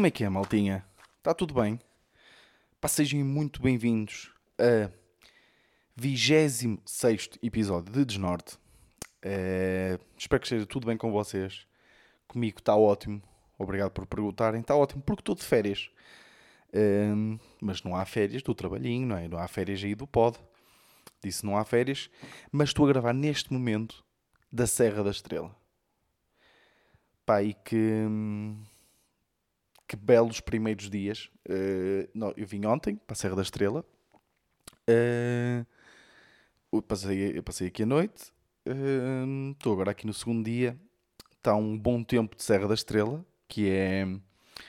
Como é que é, maltinha? Está tudo bem? Pá, sejam muito bem-vindos a 26 episódio de Desnorte. Eh, espero que esteja tudo bem com vocês. Comigo está ótimo. Obrigado por perguntarem. Está ótimo porque estou de férias. Ehm, mas não há férias do trabalhinho, não é? Não há férias aí do pod. Disse não há férias. Mas estou a gravar neste momento da Serra da Estrela. Pá, e que. hum, que belos primeiros dias. Eh, não, eu vim ontem para a Serra da Estrela. Eu passei, eu passei aqui a noite. Eh, Estou agora aqui no segundo dia. Está um bom tempo de Serra da Estrela, que é.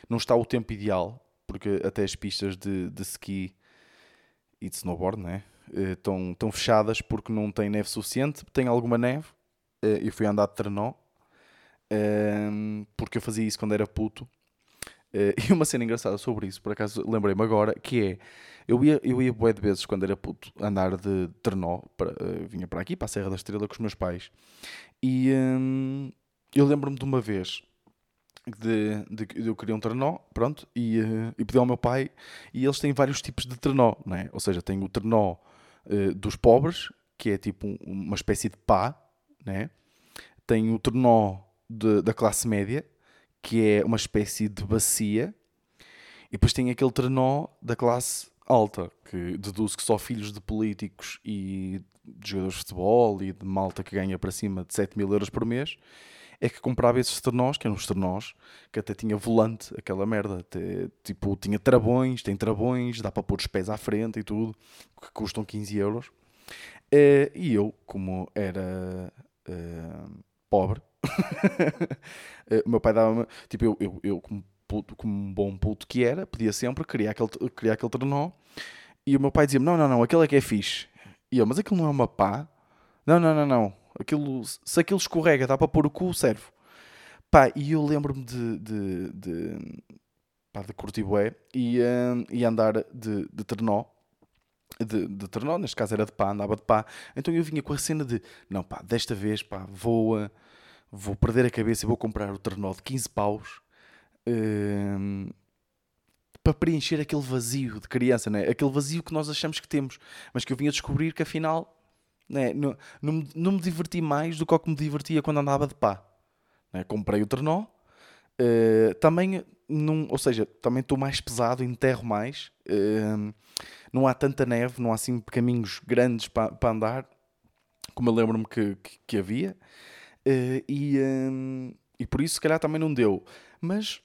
Não está o tempo ideal, porque até as pistas de, de ski e de snowboard né, estão, estão fechadas porque não tem neve suficiente. Tem alguma neve. Eu fui andar de trenó. porque eu fazia isso quando era puto. Eh, e uma cena engraçada sobre isso, por acaso lembrei-me agora, que é, eu ia, eu ia bué de vezes quando era puto andar de trenó, para, eh, vinha para aqui, para a Serra da Estrela com os meus pais, e hum, eu lembro-me de uma vez de, de, que eu queria um trenó, pronto, e, eh, e pedi ao meu pai, e eles têm vários tipos de trenó, não é? Ou seja, tem o trenó eh, dos pobres, que é tipo um- uma espécie de pá, né? Tem o trenó de- da classe média, que é uma espécie de bacia, e depois tem aquele trenó da classe alta, que deduz que só filhos de políticos e de jogadores de futebol e de malta que ganha para cima de 7 mil euros por mês é que comprava esses trenós, que eram os trenós, que até tinha volante, aquela merda. até, tipo, tinha travões, tem travões, dá para pôr os pés à frente e tudo, que custam 15 euros. Eh, e eu, como era eh, pobre, o meu pai dava-me, tipo, eu, eu, eu como, puto- como um bom puto que era, pedia sempre, queria aquele, queria aquele trenó, e o meu pai dizia-me: Não, não, não, aquele é que é fixe. E eu, mas aquilo não é uma pá? Não, não, não, não. Aquilo, se aquilo escorrega, dá para pôr o cu, serve. Pá, e eu lembro-me de, de, de, pá, de curtir e, hum, e andar de, de trenó. De, de trenó, neste caso era de pá, andava de pá. Então eu vinha com a cena de: Não, pá, desta vez, pá, vou, ah, vou perder a cabeça e vou comprar o trenó de 15 paus. hum, para preencher aquele vazio de criança, né? aquele vazio que nós achamos que temos, mas que eu vinha descobrir que afinal né, não, não, me- não me diverti mais do que que me divertia quando andava de pá. né? Comprei o trenó, eh, também, não, ou seja, também estou mais pesado, enterro mais, eh, não há tanta neve, não há assim caminhos grandes para para andar, como eu lembro-me que, que, que havia, eh, e, eh, e por isso se calhar também não deu. Mas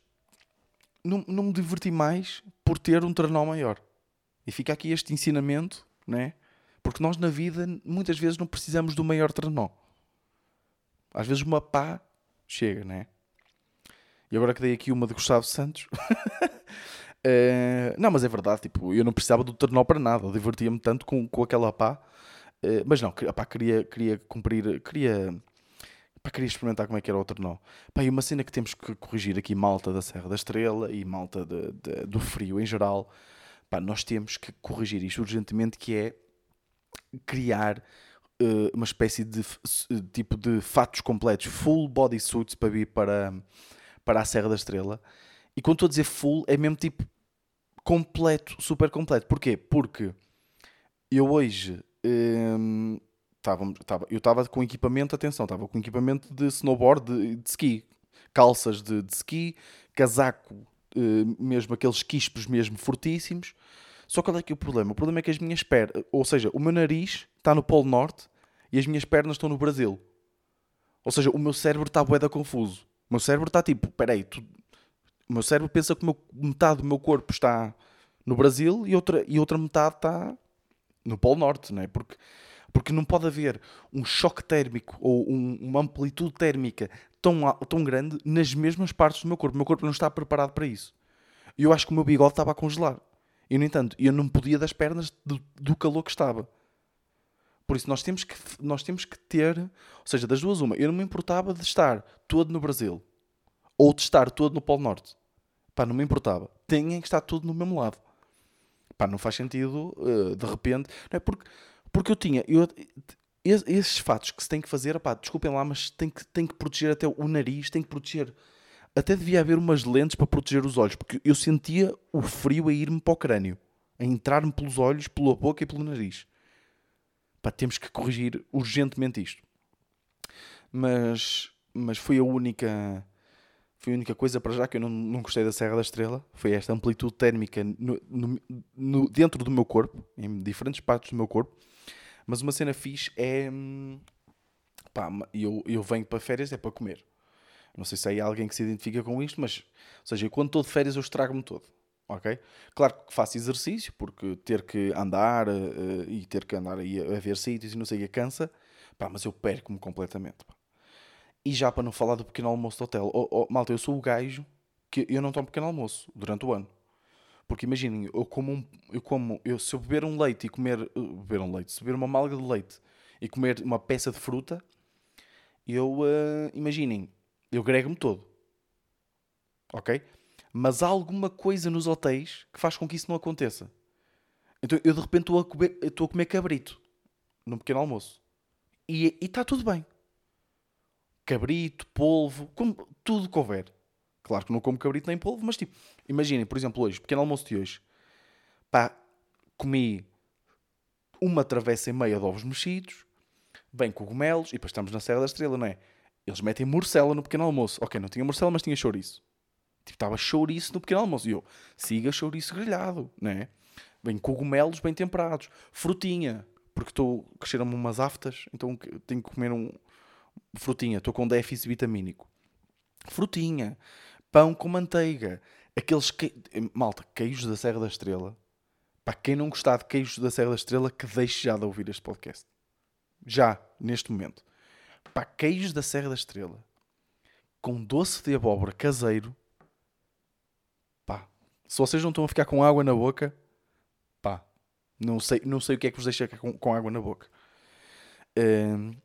não, não me diverti mais por ter um trenó maior. E fica aqui este ensinamento, né? Porque nós na vida muitas vezes não precisamos do maior trenó. Às vezes uma pá chega, né? E agora que dei aqui uma de Gustavo Santos. eh, não, mas é verdade, tipo, eu não precisava do trenó para nada. Eu divertia-me tanto com, com aquela pá. Eh, mas não, que- pá, queria, queria cumprir, queria, pá, queria experimentar como é que era o trenó. Pá, e uma cena que temos que corrigir aqui, malta da Serra da Estrela e malta de- de- do frio em geral, pá, nós temos que corrigir isto urgentemente, que é criar eh, uma espécie de tipo de fatos completos, full body suits para vir para, para a Serra da Estrela. E quando estou a dizer full, é mesmo tipo completo, super completo. Porquê? Porque eu hoje hum, tava, eu estava com equipamento, atenção, estava com equipamento de snowboard, de, de ski, calças de, de ski, casaco, eh, mesmo aqueles quispos mesmo fortíssimos. Só qual é que é o problema? O problema é que as minhas pernas, ou seja, o meu nariz está no Polo Norte e as minhas pernas estão no Brasil. Ou seja, o meu cérebro está bué da confuso. O meu cérebro está tipo, peraí, tu... o meu cérebro pensa que meu- metade do meu corpo está no Brasil e outra, e outra metade está no Polo Norte, não é? Porque, porque não pode haver um choque térmico ou um- uma amplitude térmica tão, tão grande nas mesmas partes do meu corpo. O meu corpo não está preparado para isso. Eu acho que o meu bigode estava a congelar. E, no entanto, eu não podia das pernas do, do calor que estava. Por isso, nós temos, que, nós temos que ter, ou seja, das duas, uma. Eu não me importava de estar todo no Brasil ou de estar todo no Polo Norte. Pá, não me importava. Têm que estar tudo no mesmo lado. Pá, não faz sentido, eh, de repente. Não é porque, porque eu tinha. Eu, es- esses fatos que se tem que fazer, pá, desculpem lá, mas tem que, tem que proteger até o nariz, tem que proteger até devia haver umas lentes para proteger os olhos, porque eu sentia o frio a ir-me para o crânio, a entrar-me pelos olhos, pela boca e pelo nariz. Pá, temos que corrigir urgentemente isto. Mas, mas foi a única foi a única coisa para já que eu não, não gostei da Serra da Estrela. Foi esta amplitude térmica no, no, no, dentro do meu corpo, em diferentes partes do meu corpo. Mas uma cena fixe é. Hum, pá, eu, eu venho para férias é para comer. Não sei se há alguém que se identifica com isto, mas, ou seja, quando estou de férias eu estrago-me todo. Ok? Claro que faço exercício, porque ter que andar uh, e ter que andar aí a, a ver sítios e não sei o que cansa, pá, mas eu perco-me completamente. Pá. E já para não falar do pequeno almoço do hotel. Oh, oh, malta, eu sou o gajo que eu não tomo pequeno almoço durante o ano. Porque imaginem, eu como, um, eu como eu, se eu beber um leite e comer. Uh, beber um leite, se beber uma malga de leite e comer uma peça de fruta, eu. Uh, imaginem, eu grego-me todo. Ok? Mas há alguma coisa nos hotéis que faz com que isso não aconteça. Então eu de repente estou a comer, estou a comer cabrito no pequeno almoço. E está tudo bem. Cabrito, polvo, como, tudo que houver. Claro que não como cabrito nem polvo, mas tipo, imaginem, por exemplo, hoje, pequeno almoço de hoje, pá, comi uma travessa e meia de ovos mexidos, bem cogumelos, e depois estamos na Serra da Estrela, não é? Eles metem morcela no pequeno almoço. Ok, não tinha morcela, mas tinha chouriço. Tipo, estava chouriço no pequeno almoço. E eu, siga chouriço grelhado, né? Bem cogumelos bem temperados. Frutinha, porque estou, cresceram-me umas aftas, então tenho que comer um... Frutinha, estou com déficit vitamínico. Frutinha. Pão com manteiga. Aqueles que... Malta, queijos da Serra da Estrela. Para quem não gostar de queijos da Serra da Estrela, que deixe já de ouvir este podcast. Já, neste momento. Para queijos da Serra da Estrela. Com doce de abóbora caseiro se vocês não estão a ficar com água na boca, pá, não sei, não sei o que é que vos deixa com, com água na boca. Uh,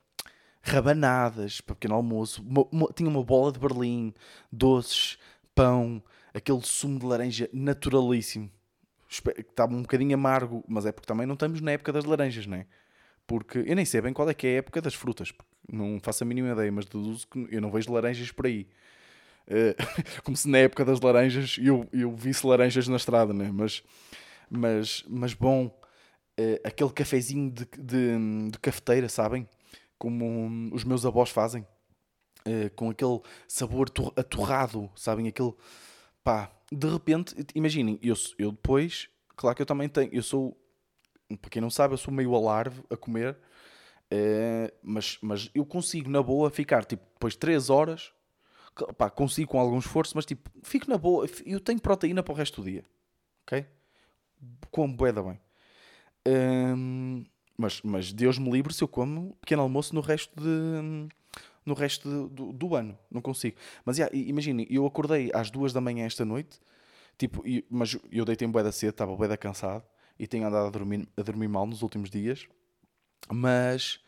rabanadas para pequeno almoço, uma, uma, tinha uma bola de Berlim, doces, pão, aquele sumo de laranja naturalíssimo. Estava um bocadinho amargo, mas é porque também não estamos na época das laranjas, não é? Porque eu nem sei bem qual é que é a época das frutas, não faço a mínima ideia, mas deduzo que eu não vejo laranjas por aí. Eh, como se na época das laranjas eu, eu visse laranjas na estrada, né? mas, mas, mas bom, uh, aquele cafezinho de, de, de, cafeteira, sabem? Como os meus avós fazem, uh, com aquele sabor atorrado, sabem? Aquele pá, de repente, imaginem, eu, eu depois, claro que eu também tenho, eu sou, para quem não sabe, eu sou meio alarve a comer. mas, mas eu consigo na boa ficar tipo depois de 3 horas pá, consigo com algum esforço, mas tipo, fico na boa. Eu tenho proteína para o resto do dia. Ok? Como boeda bem. Hum, mas, mas Deus me livre se eu como pequeno almoço no resto de no resto do, do, ano. Não consigo. Mas yeah, imagine, eu acordei às duas da manhã esta noite, tipo, e, mas eu deitei em boeda cedo, estava boeda cansado e tenho andado a dormir, a dormir mal nos últimos dias. Mas,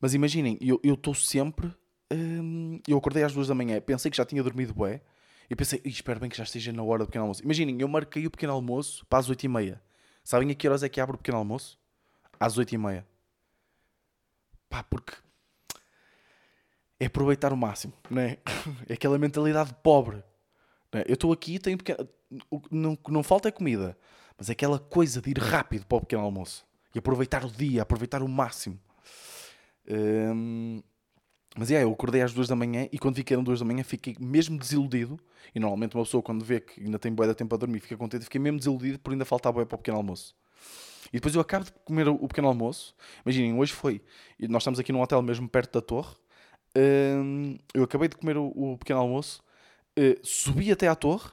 mas imaginem, eu estou sempre hum, eu acordei às duas da manhã, pensei que já tinha dormido bué, e pensei, espero bem que já esteja na hora do pequeno almoço. Imaginem, eu marquei o pequeno almoço para as oito e meia. Sabem a que horas é que abre o pequeno almoço? Às oito e meia. Pá, porque é aproveitar o máximo, não é? Aquela mentalidade pobre. É? Eu estou aqui, tenho pequeno... o que não, não falta é comida, mas é aquela coisa de ir rápido para o pequeno almoço e aproveitar o dia, aproveitar o máximo. Hum... Mas é, eu acordei às duas da manhã e quando vi que eram duas da manhã fiquei mesmo desiludido. E normalmente uma pessoa quando vê que ainda tem boa de tempo a dormir fica contente. Fiquei mesmo desiludido por ainda faltar boa para o pequeno almoço. E depois eu acabo de comer o pequeno almoço. Imaginem, hoje foi. Nós estamos aqui num hotel mesmo perto da torre. Hum, eu acabei de comer o pequeno almoço. Uh, subi até à torre.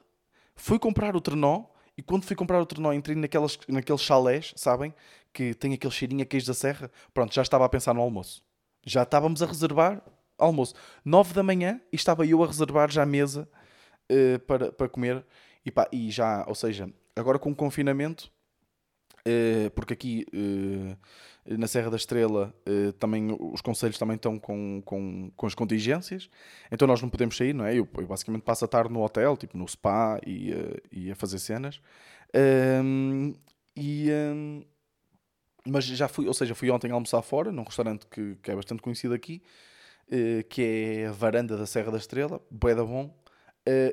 Fui comprar o trenó. E quando fui comprar o trenó entrei naquelas, naqueles chalés, sabem? Que tem aquele cheirinho a queijo da serra. Pronto, já estava a pensar no almoço. Já estávamos a reservar almoço. 9 da manhã e estava eu a reservar já a mesa uh, para, para comer. E, pá, e já, ou seja, agora com o confinamento, porque aqui uh, na Serra da Estrela também os conselhos também estão com, com, com as contingências, então nós não podemos sair, não é? Eu, eu basicamente passo a tarde no hotel, tipo no spa e, e a fazer cenas. Um, e, um, mas já fui, ou seja, fui ontem almoçar fora, num restaurante que, que é bastante conhecido aqui, que é a Varanda da Serra da Estrela, bué da bom.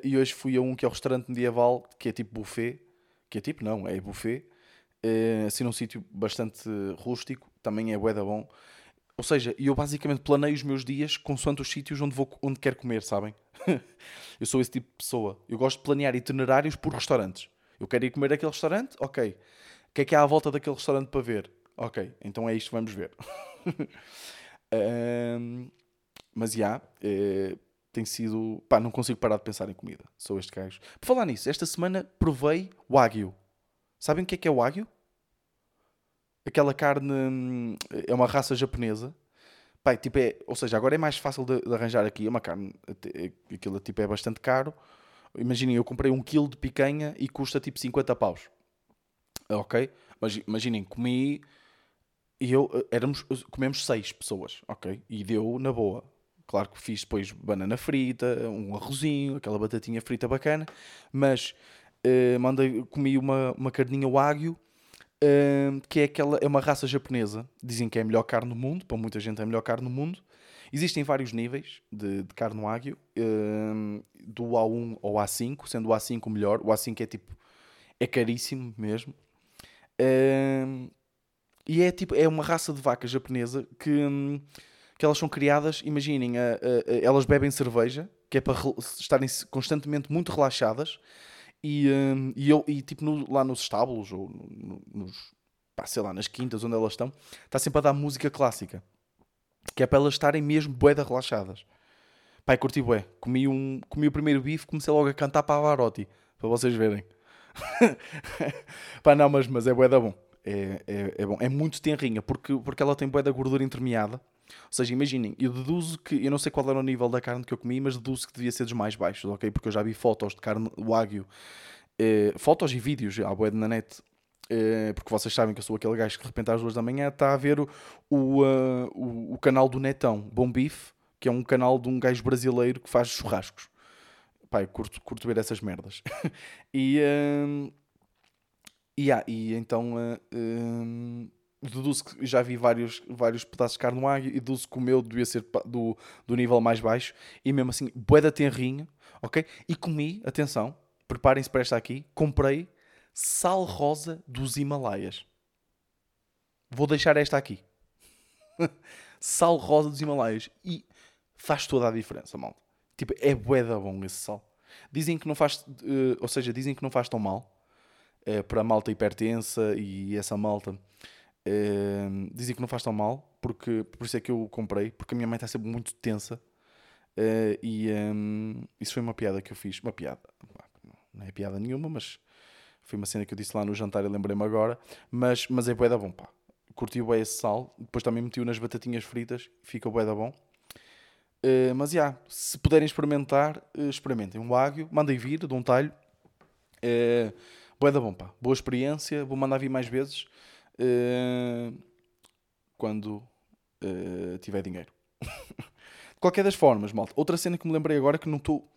E hoje fui a um que é o restaurante medieval, que é tipo buffet. Que é tipo, não, é buffet. Uh, assim num sítio bastante rústico. Também é bué da bom. Ou seja, eu basicamente planeio os meus dias consoante os sítios onde, vou, onde quero comer, sabem? eu sou esse tipo de pessoa. Eu gosto de planear itinerários por restaurantes. Eu quero ir comer aquele restaurante? Ok. O que é que há à volta daquele restaurante para ver? Ok, então é isto vamos ver. um, mas já, yeah, tem sido. Pá, não consigo parar de pensar em comida. Sou este gajo. Por falar nisso, esta semana provei Wagyu. Sabem o que é que é Wagyu? Aquela carne. É uma raça japonesa. Pá, tipo é, ou seja, agora é mais fácil de, de arranjar aqui. É uma carne. Aquilo tipo é bastante caro. Imaginem, eu comprei um quilo de picanha e custa tipo 50 paus. Ok? Mas imaginem, comi e eu eh, éramos, comemos seis pessoas, ok? E deu na boa. Claro que fiz depois banana frita, um arrozinho, aquela batatinha frita bacana, mas uh, mandei, comi uma, uma carninha wagyu, uh, que é aquela, é uma raça japonesa. Dizem que é a melhor carne do mundo, para muita gente é a melhor carne do mundo. Existem vários níveis de, de carne wagyu, uh, do A1 ao A5, sendo o A5 o melhor. O A5 é tipo, é caríssimo mesmo. E é tipo, é uma raça de vaca japonesa que, que elas são criadas, imaginem, elas bebem cerveja, que é para estarem constantemente muito relaxadas, e, um, e, eu, e tipo no, lá nos estábulos, ou no, nos, pá, sei lá, nas quintas onde elas estão, está sempre a dar música clássica, que é para elas estarem mesmo boeda relaxadas. Pai, curti bué. Comi, um, comi o primeiro bife, comecei logo a cantar para a Varotti, para vocês verem. Pá, não, mas, mas é bué da bom é, é, é, bom. É muito tenrinha, porque, porque ela tem bué da gordura intermeada. Ou seja, imaginem, eu deduzo que, eu não sei qual era o nível da carne que eu comi, mas deduzo que devia ser dos mais baixos, ok? Porque eu já vi fotos de carne wagyu, eh, fotos e vídeos à bué na net, eh, porque vocês sabem que eu sou aquele gajo que de repente às duas da manhã está a ver o, o, uh, o, o, canal do Netão, Bom Bife, que é um canal de um gajo brasileiro que faz churrascos. Pai, curto, curto ver essas merdas. e... Uh, e, ah, e então uh, deduzo que já vi vários, vários pedaços de carne no águia e deduzo que o meu devia ser do, do nível mais baixo e mesmo assim, boeda tenrinho, ok? E comi, atenção, preparem-se para esta aqui, comprei sal rosa dos Himalaias. Vou deixar esta aqui. sal rosa dos Himalaias. E faz toda a diferença, malta. Tipo, é boeda bom esse sal. Dizem que não faz, uh, ou seja, dizem que não faz tão mal é, para a malta hipertensa e essa malta é, dizem que não faz tão mal, porque, por isso é que eu comprei, porque a minha mãe está sempre muito tensa é, e um, isso foi uma piada que eu fiz. Uma piada, não é piada nenhuma, mas foi uma cena que eu disse lá no jantar e lembrei-me agora. Mas, mas é bué da bom, pá. Curti bem esse sal, depois também meti-o nas batatinhas fritas, fica bué da bom. Uh, mas já, yeah, se puderem experimentar, uh, experimentem. Um águio, mandem vir de um talho. Uh, da bom, pá. Boa experiência. Vou mandar vir mais vezes uh, quando uh, tiver dinheiro. de qualquer das formas, malta. Outra cena que me lembrei agora que não estou.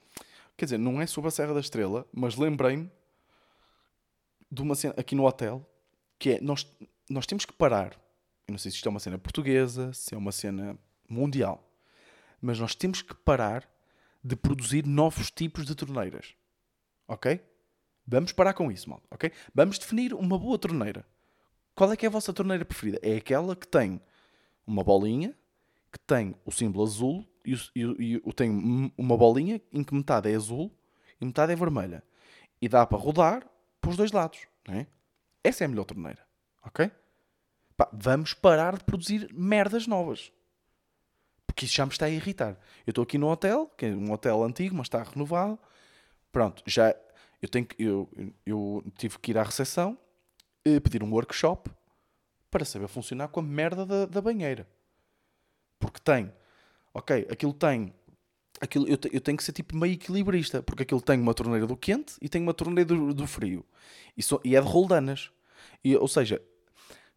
Quer dizer, não é sobre a Serra da Estrela, mas lembrei-me de uma cena aqui no hotel que é nós, nós temos que parar. Eu não sei se isto é uma cena portuguesa, se é uma cena mundial, mas nós temos que parar de produzir novos tipos de torneiras. Ok? Vamos parar com isso, mal, ok? Vamos definir uma boa torneira. Qual é que é a vossa torneira preferida? É aquela que tem uma bolinha, que tem o símbolo azul e, e, e tem uma bolinha em que metade é azul e metade é vermelha. E dá para rodar para os dois lados, é? Essa é a melhor torneira, ok? Pá, vamos parar de produzir merdas novas. Porque isso já me está a irritar. Eu estou aqui no hotel, que é um hotel antigo, mas está renovado. Pronto, já eu, tenho que, eu, eu tive que ir à recepção pedir um workshop para saber funcionar com a merda da, da banheira. Porque tem, ok, aquilo tem, aquilo, eu, eu tenho que ser tipo meio equilibrista, porque aquilo tem uma torneira do quente e tem uma torneira do, do frio. E, so, e é de roldanas. E, ou seja,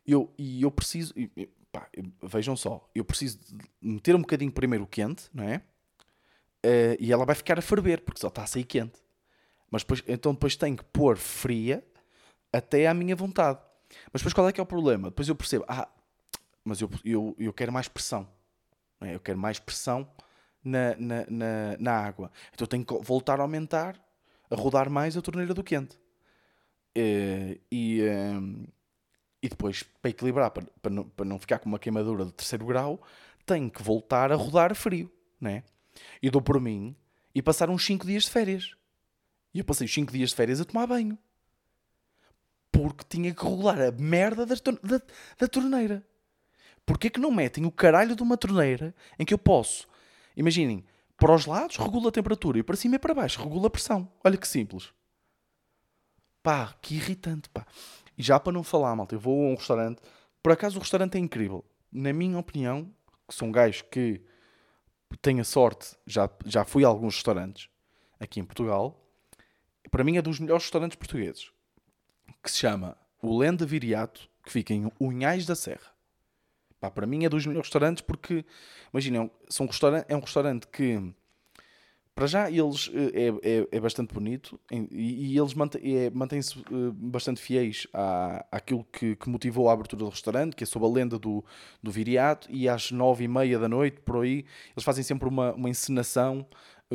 eu, e eu preciso, e, pá, vejam só, eu preciso meter um bocadinho primeiro o quente, não é? Uh, e ela vai ficar a ferver, porque só está a sair quente. Mas depois, então depois tenho que pôr fria até à minha vontade. Mas depois qual é que é o problema? Depois eu percebo, ah, mas eu, eu, eu quero mais pressão. É? Eu quero mais pressão na, na, na, na água. Então eu tenho que voltar a aumentar, a rodar mais a torneira do quente. Eh, e, ehm, e depois, para equilibrar, para, para, não, para não ficar com uma queimadura de terceiro grau, tenho que voltar a rodar frio, né? E dou por mim e passar uns 5 dias de férias. E eu passei os 5 dias de férias a tomar banho. Porque tinha que regular a merda da, da, da torneira. Porquê que não metem o caralho de uma torneira em que eu posso, imaginem, para os lados regula a temperatura e para cima e para baixo regula a pressão. Olha que simples. Pá, que irritante, pá. E já para não falar, malta, eu vou a um restaurante. Por acaso o restaurante é incrível. Na minha opinião, que sou um gajo que tenho a sorte, já, já fui a alguns restaurantes aqui em Portugal. Para mim é dos melhores restaurantes portugueses. Que se chama o Lenda Viriato, que fica em Unhais da Serra. Pá, para mim é dos melhores restaurantes porque, imaginem, são restaurante, é um restaurante que, para já, eles eh, é, é, é bastante bonito e, e eles é, mantêm-se é, bastante fiéis à, àquilo que, que, motivou a abertura do restaurante, que é sob a lenda do, do Viriato, e às nove e meia da noite, por aí, eles fazem sempre uma, uma encenação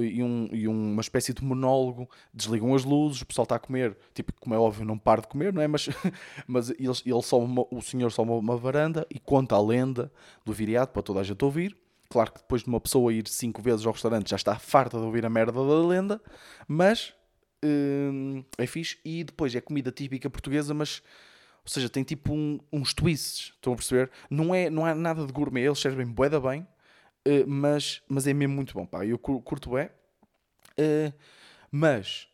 e, um, e uma espécie de monólogo, desligam as luzes, o pessoal está a comer, tipo, como é óbvio, não para de comer, não é? Mas, mas ele, ele sobe uma, o senhor sobe uma varanda e conta a lenda do viriato para toda a gente ouvir. Claro que depois de uma pessoa ir cinco vezes ao restaurante já está farta de ouvir a merda da lenda, mas hum, é fixe. E depois é comida típica portuguesa, mas ou seja, tem tipo um, uns twists, estão a perceber? Não é, não é nada de gourmet, eles servem boeda bem, Uh, mas, mas é mesmo muito bom, pá. Eu curto é. Uh, mas,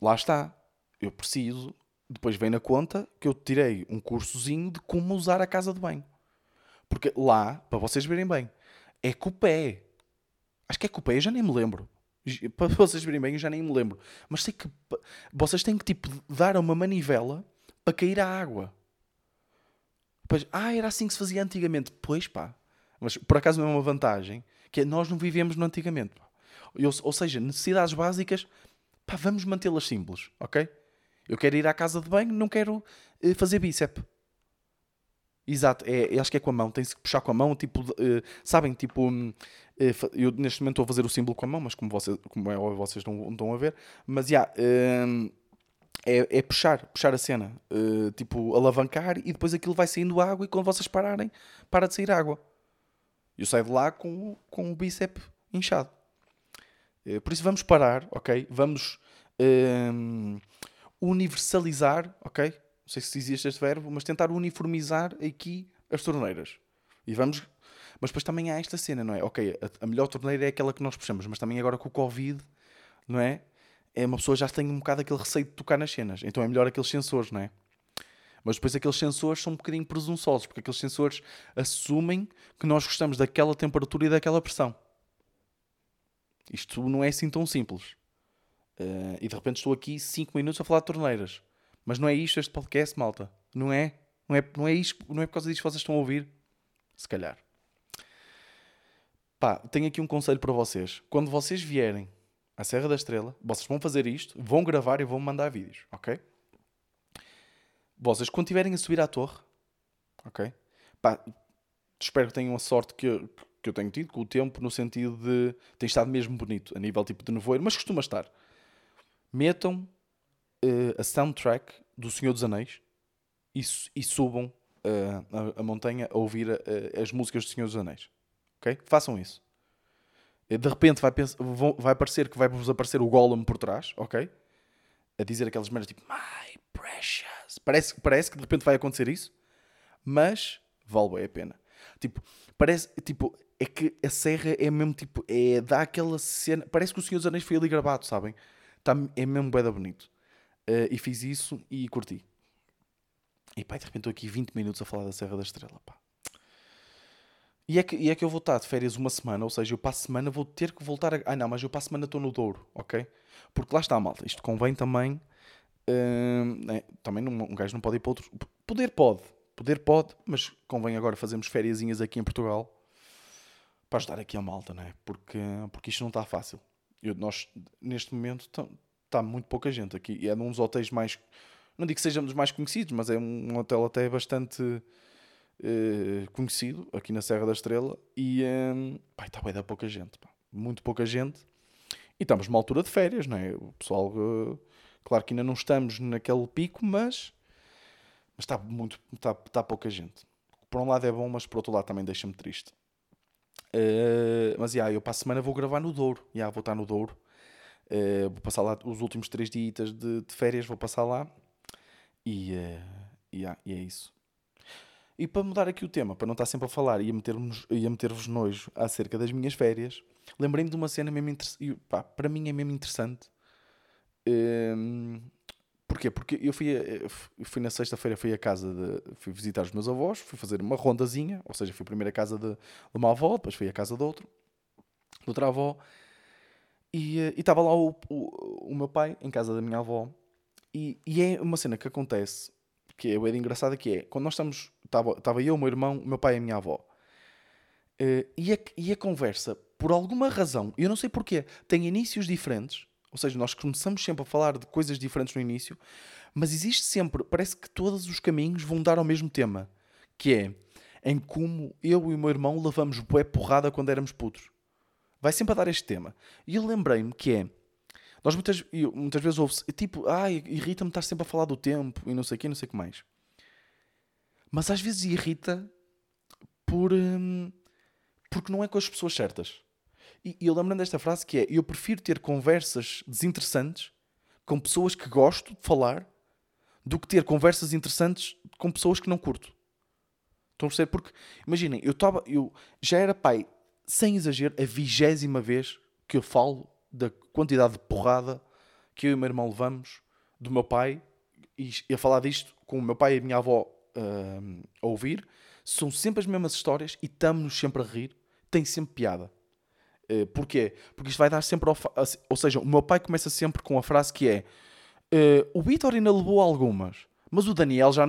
lá está. Eu preciso. Depois vem na conta que eu tirei um cursozinho de como usar a casa de banho. Porque lá, para vocês verem bem, é com o pé. Acho que é com o pé, eu já nem me lembro. Para vocês verem bem, eu já nem me lembro. Mas sei que vocês têm que tipo dar uma manivela para cair a água. Depois, ah, era assim que se fazia antigamente. Pois pá, mas por acaso é uma vantagem, que é nós não vivemos no antigamente. ou seja, necessidades básicas, pá, vamos mantê-las simples, ok? Eu quero ir à casa de banho, não quero uh, fazer bíceps. Exato, é, acho que é com a mão, tem-se que puxar com a mão, tipo, uh, sabem, tipo, uh, eu neste momento estou a fazer o símbolo com a mão, mas como, vocês, como é vocês não, não estão a ver, mas já, yeah, é, é, puxar, puxar a cena, tipo, alavancar e depois aquilo vai saindo água e quando vocês pararem, para de sair água. Eu saio de lá com, com o bíceps inchado. Eh, por isso vamos parar, ok? Vamos um, ehm, universalizar, ok? Não sei se existe este verbo, mas tentar uniformizar aqui as torneiras. E vamos. Mas depois também há esta cena, não é? Ok, a, a melhor torneira é aquela que nós puxamos, mas também agora com o Covid, não é? É uma pessoa já tem um bocado aquele receio de tocar nas cenas. Então é melhor aqueles sensores, não é? Mas depois aqueles sensores são um bocadinho presunçosos, porque aqueles sensores assumem que nós gostamos daquela temperatura e daquela pressão. Isto não é assim tão simples. Uh, e de repente estou aqui 5 minutos a falar de torneiras. Mas não é isto este podcast, malta. Não é? Não é, não é, isto, não é por causa disto que vocês estão a ouvir? Se calhar. Pá, tenho aqui um conselho para vocês. Quando vocês vierem à Serra da Estrela, vocês vão fazer isto, vão gravar e vão mandar vídeos, ok? Vocês, quando estiverem a subir à torre, ok? Pá, espero que tenham a sorte que eu, que eu tenho tido com o tempo, no sentido de tem estado mesmo bonito, a nível tipo de nevoeiro, mas costuma estar. Metam uh, a soundtrack do Senhor dos Anéis e, e subam uh, a, a, montanha a ouvir uh, as músicas do Senhor dos Anéis. Ok? Façam isso. De repente vai, vai parecer que vai-vos aparecer o Gollum por trás, ok? A dizer aquelas merdas tipo My precious Parece, parece que de repente vai acontecer isso, mas vale bem a pena. Tipo, parece, tipo, é que a serra é mesmo tipo, é, dá aquela cena, parece que o Senhor dos Anéis foi ali gravado, sabem? Tá, é mesmo bem bonito. Uh, e fiz isso e curti. E pá, de repente estou aqui 20 minutos a falar da Serra da Estrela, pá. E é, que, e é que eu vou estar de férias uma semana, ou seja, eu para a semana vou ter que voltar a... Ah não, mas eu para a semana estou no Douro, ok? Porque lá está, malta. Isto convém também é, também não, um gajo não pode ir para outro. Poder pode, poder pode, mas convém agora fazermos férias aqui em Portugal para ajudar aqui a malta, não é? Porque, porque isto não está fácil. Eu, nós, neste momento, está muito pouca gente aqui. É num dos hotéis mais. Não digo que seja um dos mais conhecidos, mas é um hotel até bastante uh, conhecido aqui na Serra da Estrela. E um, está bem da pouca gente. Pá. muito pouca gente. E estamos numa altura de férias, não é? O pessoal, uh, claro que ainda não estamos naquele pico, mas, mas está, muito, está, está pouca gente. Por um lado é bom, mas por outro lado também deixa-me triste. Uh, mas yeah, eu para a semana vou gravar no Douro. Yeah, vou estar no Douro. Uh, vou passar lá os últimos três dias de, de férias, vou passar lá. E, uh, yeah, e é isso. E para mudar aqui o tema, para não estar sempre a falar e a meter-vos meter nojo acerca das minhas férias, lembrei-me de uma cena mesmo interessante. Para mim é mesmo interessante. Um, porquê? Porque eu fui, eu fui na sexta-feira, fui a casa de. fui visitar os meus avós, fui fazer uma rondazinha, ou seja, fui primeiro à casa de, de uma avó, depois fui à casa de outro, de outra avó, e estava lá o, o, o, meu pai em casa da minha avó. E, e é uma cena que acontece que é bem engraçada, que é, quando nós estamos, estava eu, o meu irmão, o meu pai e a minha avó, uh, e, a, e a conversa, por alguma razão, eu não sei porquê, tem inícios diferentes, ou seja, nós começamos sempre a falar de coisas diferentes no início, mas existe sempre, parece que todos os caminhos vão dar ao mesmo tema, que é em como eu e o meu irmão levamos bué porrada quando éramos putos. Vai sempre a dar este tema. E eu lembrei-me que é, nós muitas, muitas vezes ouve-se, tipo, ah, irrita-me estar sempre a falar do tempo e não sei o que, não sei o que mais. Mas às vezes irrita por, hum, porque não é com as pessoas certas. E, e eu lembro-me desta frase que é: Eu prefiro ter conversas desinteressantes com pessoas que gosto de falar do que ter conversas interessantes com pessoas que não curto. Estão a perceber? Porque, imaginem, eu, tava, eu já era pai, sem exagero, a vigésima vez que eu falo da quantidade de porrada que eu e o meu irmão levamos do meu pai e, a falar disto com o meu pai e a minha avó uh, a ouvir. São sempre as mesmas histórias e estamos sempre a rir. Tem sempre piada. Uh, porquê? Porque isto vai dar sempre. Ou seja, o meu pai começa sempre com a frase que é: uh, O Vitor ainda levou algumas, mas o Daniel já.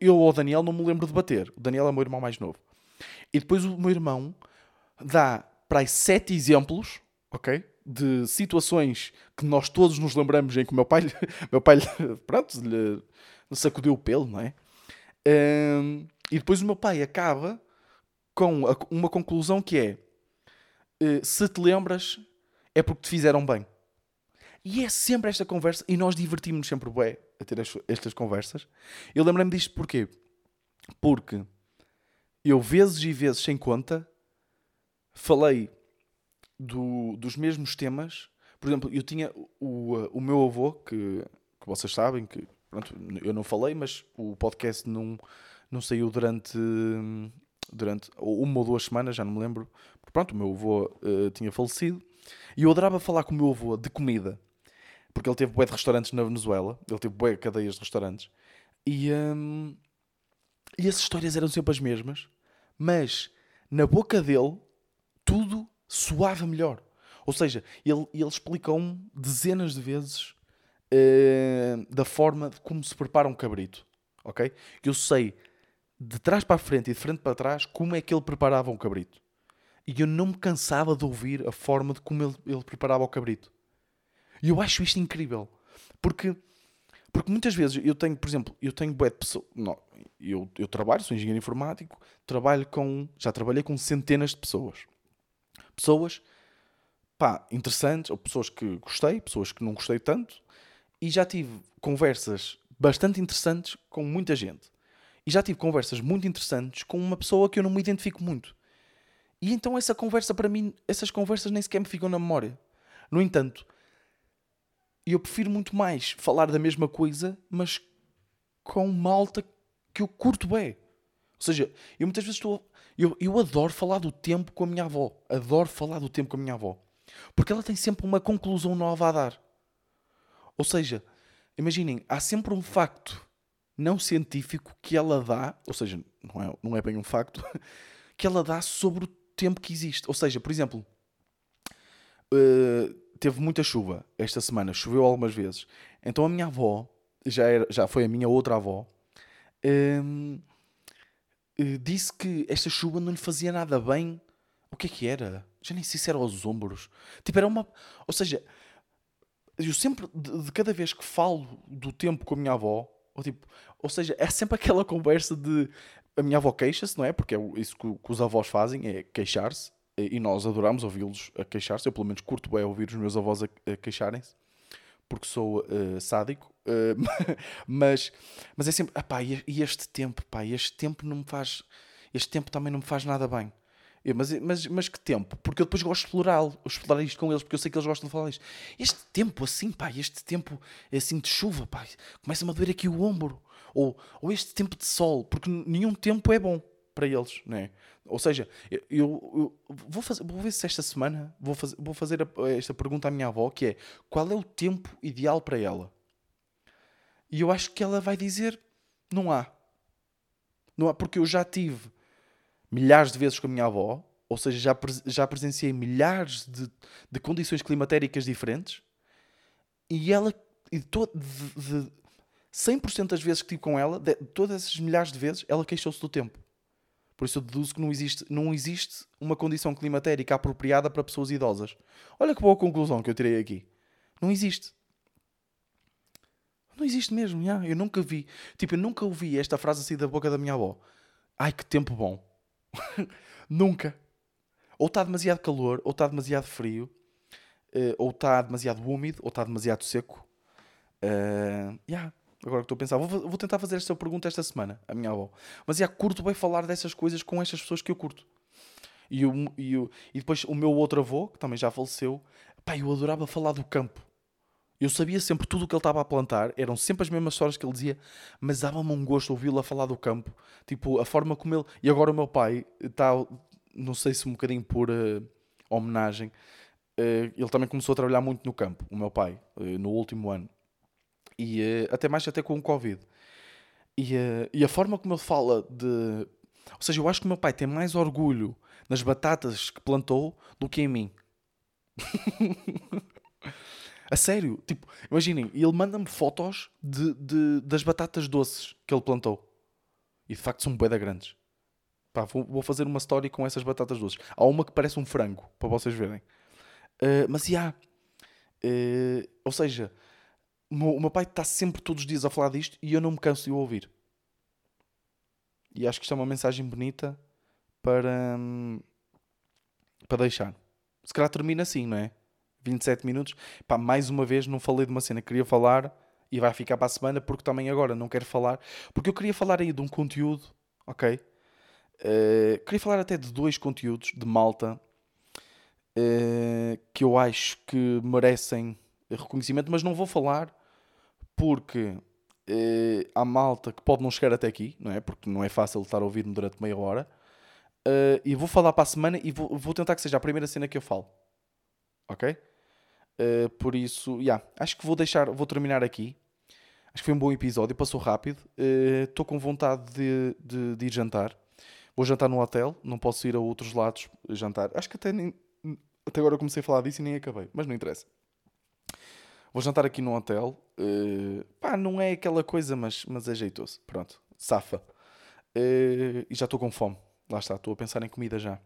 Eu ou o Daniel não me lembro de bater. O Daniel é o meu irmão mais novo. E depois o meu irmão dá para aí sete exemplos, ok? de situações que nós todos nos lembramos em que o meu pai, meu pai pronto, lhe sacudiu o pelo, não é? Um, e depois o meu pai acaba com uma conclusão que é: se te lembras, é porque te fizeram bem. E é sempre esta conversa, e nós divertimos-nos sempre bem a ter estas conversas. Eu lembrei-me disto porquê? Porque eu, vezes e vezes sem conta, falei do, dos mesmos temas. Por exemplo, eu tinha o, o meu avô, que, que vocês sabem, que pronto, eu não falei, mas o podcast não, não saiu durante, durante uma ou duas semanas, já não me lembro. Pronto, o meu avô uh, tinha falecido. E eu adorava falar com o meu avô de comida. Porque ele teve bué de restaurantes na Venezuela. Ele teve bué cadeias de restaurantes. E, um, e as histórias eram sempre as mesmas. Mas, na boca dele, tudo soava melhor. Ou seja, ele, ele explicou-me dezenas de vezes uh, da forma de como se prepara um cabrito. Ok? Eu sei de trás para a frente e de frente para trás como é que ele preparava um cabrito. E eu não me cansava de ouvir a forma de como ele, ele preparava o cabrito. E eu acho isto incrível. Porque, porque muitas vezes eu tenho, por exemplo, eu tenho bué de pessoas. Eu, eu trabalho, sou engenheiro informático, trabalho com. Já trabalhei com centenas de pessoas pessoas pá, interessantes, ou pessoas que gostei, pessoas que não gostei tanto, e já tive conversas bastante interessantes com muita gente. E já tive conversas muito interessantes com uma pessoa que eu não me identifico muito. E então essa conversa para mim, essas conversas nem sequer me ficam na memória. No entanto, eu prefiro muito mais falar da mesma coisa, mas com malta que eu curto bem. Ou seja, eu muitas vezes estou eu, eu adoro falar do tempo com a minha avó. Adoro falar do tempo com a minha avó. Porque ela tem sempre uma conclusão nova a dar. Ou seja, imaginem, há sempre um facto não científico que ela dá, ou seja, não é, não é bem um facto, que ela dá sobre o tempo que existe. Ou seja, por exemplo, uh, teve muita chuva esta semana, choveu algumas vezes. Então a minha avó, já, era, já foi a minha outra avó, um, ehm, eh, disse que esta chuva não lhe fazia nada bem. O que é que era? Já nem sei se era aos ombros. Tipo, era uma. Ou seja, eu sempre, de, de cada vez que falo do tempo com a minha avó, ou, tipo, ou seja, é sempre aquela conversa de. A minha avó queixa-se, não é? Porque é isso que, que os avós fazem, é queixar-se. e nós adoramos ouvi-los a queixar-se. Eu, pelo menos, curto bem ouvir os meus avós a, a queixarem-se, porque sou uh, sádico. Uh, mas, mas é sempre, pá, e este tempo, pá, este tempo não me faz, este tempo também não me faz nada bem. Eu, mas, mas, mas que tempo? Porque eu depois gosto de explorá-lo, explorar isto com eles, porque eu sei que eles gostam de falar isto. Este tempo assim, pá, este tempo assim de chuva, pá, começa-me a doer aqui o ombro. Ou, ou este tempo de sol, porque nenhum tempo é bom para eles, não é? Ou seja, eu, eu, vou, fazer, vou ver se esta semana vou, fazer, vou fazer esta pergunta à minha avó, que é qual é o tempo ideal para ela? E eu acho que ela vai dizer não há. Não há, porque eu já tive milhares de vezes com a minha avó, ou seja, já, já presenciei milhares de, de condições climatéricas diferentes, e ela, e to, de, de 100% das vezes que estive com ela, de, todas essas milhares de vezes, ela queixou-se do tempo. Por isso eu deduzo que não existe, não existe uma condição climatérica apropriada para pessoas idosas. Olha que boa conclusão que eu tirei aqui. Não existe. Não existe mesmo, já. eu nunca vi. Tipo, eu nunca ouvi esta frase sair da boca da minha avó. Ai, que tempo bom. Nunca. Ou está demasiado calor, ou está demasiado frio, uh, ou está demasiado úmido, ou está demasiado seco. Uh, yeah. Agora que estou a pensar, vou, vou, tentar fazer esta pergunta esta semana, a minha avó. Mas já curto bem falar dessas coisas com estas pessoas que eu curto. E, eu, e, e depois o meu outro avô, que também já faleceu, pá, eu adorava falar do campo. Eu sabia sempre tudo o que ele estava a plantar, eram sempre as mesmas histórias que ele dizia, mas dava-me um gosto ouvi-lo a falar do campo. Tipo, a forma como ele. E agora o meu pai está, não sei se um bocadinho por uh, homenagem, uh, ele também começou a trabalhar muito no campo, o meu pai, uh, no último ano. E até mais até com o Covid. E, e a forma como ele fala de. Ou seja, eu acho que o meu pai tem mais orgulho nas batatas que plantou do que em mim. A sério, tipo, imaginem, ele manda-me fotos de, de, das batatas doces que ele plantou. E de facto são boeda grandes. Pá, vou, vou, fazer uma story com essas batatas doces. Há uma que parece um frango, para vocês verem. Uh, mas já. Uh, ou seja, o meu, o meu pai está sempre todos os dias a falar disto e eu não me canso de o ouvir. E acho que isto é uma mensagem bonita para, hum, para deixar. Se calhar termina assim, não é? 27 minutos. Pá, mais uma vez não falei de uma cena que queria falar e vai ficar para a semana porque também agora não quero falar. Porque eu queria falar aí de um conteúdo, ok? Uh, queria falar até de dois conteúdos de malta uh, que eu acho que merecem reconhecimento, mas não vou falar porque uh, há malta que pode não chegar até aqui, não é? Porque não é fácil estar a ouvir-me durante meia hora. e vou falar para a semana e vou, vou tentar que seja a primeira cena que eu falo. Ok? Uh, por isso, yeah, acho que vou deixar, vou terminar aqui. Acho que foi um bom episódio, passou rápido. Estou uh, com vontade de, de, de, ir jantar. Vou jantar no hotel, não posso ir a outros lados jantar. Acho que até, nem, até agora comecei a falar disso e nem acabei, mas não interessa. Vou jantar aqui no hotel. Uh, pá, não é aquela coisa, mas, mas jeitoso. Pronto, safa. Uh, e já estou com fome. Lá está, estou a pensar em comida já.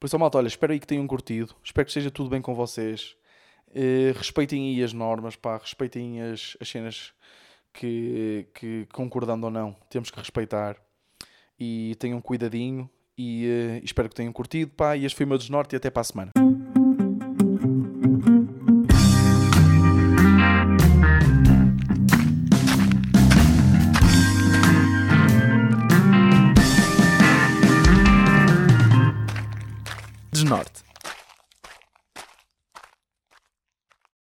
Por isso, malta, olha, espero aí que tenham curtido. Espero que esteja tudo bem com vocês. Uh, respeitem aí as normas, pá, respeitem as, as cenas que, que, concordando ou não, temos que respeitar. E tenham cuidadinho. E uh, espero que tenham curtido, pá. E este foi o meu desnorte e até para a semana.